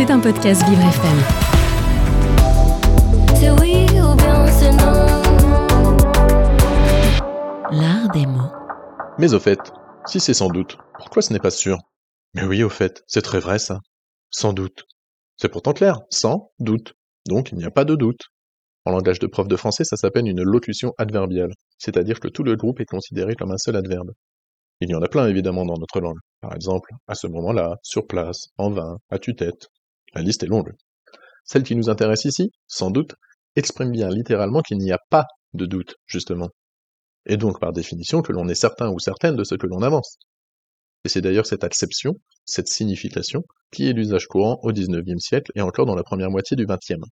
C'est un podcast Vivre FM. C'est oui ou bien c'est non. L'art des mots. Mais au fait, si c'est sans doute, pourquoi ce n'est pas sûr? Mais oui, au fait, c'est très vrai ça. Sans doute. C'est pourtant clair, sans doute. Donc il n'y a pas de doute. En langage de prof de français, ça s'appelle une locution adverbiale, c'est-à-dire que tout le groupe est considéré comme un seul adverbe. Il y en a plein évidemment dans notre langue. Par exemple, à ce moment-là, sur place, en vain, à tue-tête. La liste est longue. Celle qui nous intéresse ici, sans doute, exprime bien littéralement qu'il n'y a pas de doute, justement. Et donc par définition que l'on est certain ou certaine de ce que l'on avance. Et c'est d'ailleurs cette acception, cette signification, qui est l'usage courant au XIXe siècle et encore dans la première moitié du XXe.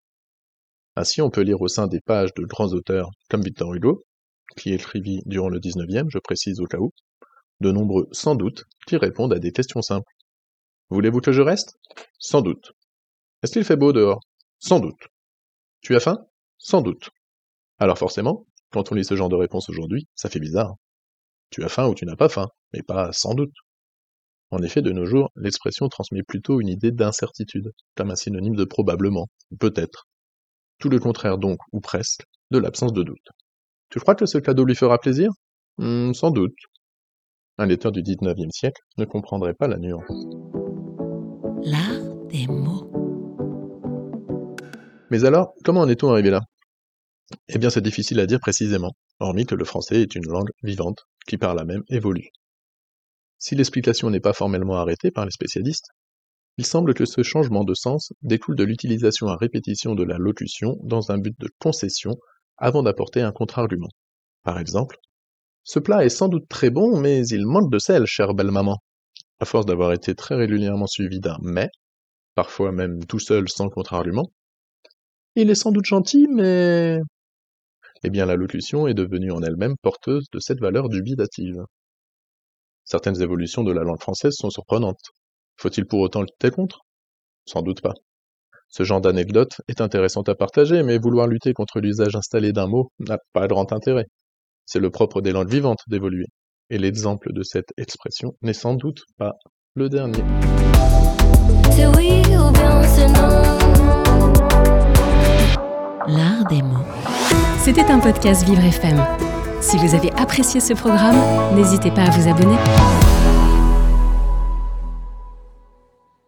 Ainsi, on peut lire au sein des pages de grands auteurs comme Victor Hugo, qui écrivit durant le XIXe, je précise au cas où, de nombreux sans doute qui répondent à des questions simples. Voulez-vous que je reste? Sans doute. Est-ce qu'il fait beau dehors? Sans doute. Tu as faim? Sans doute. Alors forcément, quand on lit ce genre de réponse aujourd'hui, ça fait bizarre. Tu as faim ou tu n'as pas faim, mais pas sans doute. En effet, de nos jours, l'expression transmet plutôt une idée d'incertitude, comme un synonyme de probablement, peut-être. Tout le contraire donc, ou presque, de l'absence de doute. Tu crois que ce cadeau lui fera plaisir? Hmm, Sans doute. Un lecteur du XIXe siècle ne comprendrait pas la nuance. L'art des mots. Mais alors, comment en est-on arrivé là? Eh bien, c'est difficile à dire précisément, hormis que le français est une langue vivante, qui par là même évolue. Si l'explication n'est pas formellement arrêtée par les spécialistes, il semble que ce changement de sens découle de l'utilisation à répétition de la locution dans un but de concession avant d'apporter un contre-argument. Par exemple, ce plat est sans doute très bon, mais il manque de sel, chère belle maman. À force d'avoir été très régulièrement suivi d'un mais, parfois même tout seul sans contre-argument, il est sans doute gentil, mais... Eh bien, la locution est devenue en elle-même porteuse de cette valeur dubitative. Certaines évolutions de la langue française sont surprenantes. Faut-il pour autant lutter contre? Sans doute pas. Ce genre d'anecdote est intéressant à partager, mais vouloir lutter contre l'usage installé d'un mot n'a pas grand intérêt. C'est le propre des langues vivantes d'évoluer. Et l'exemple de cette expression n'est sans doute pas le dernier. C'était un podcast Vivre FM. Si vous avez apprécié ce programme, n'hésitez pas à vous abonner.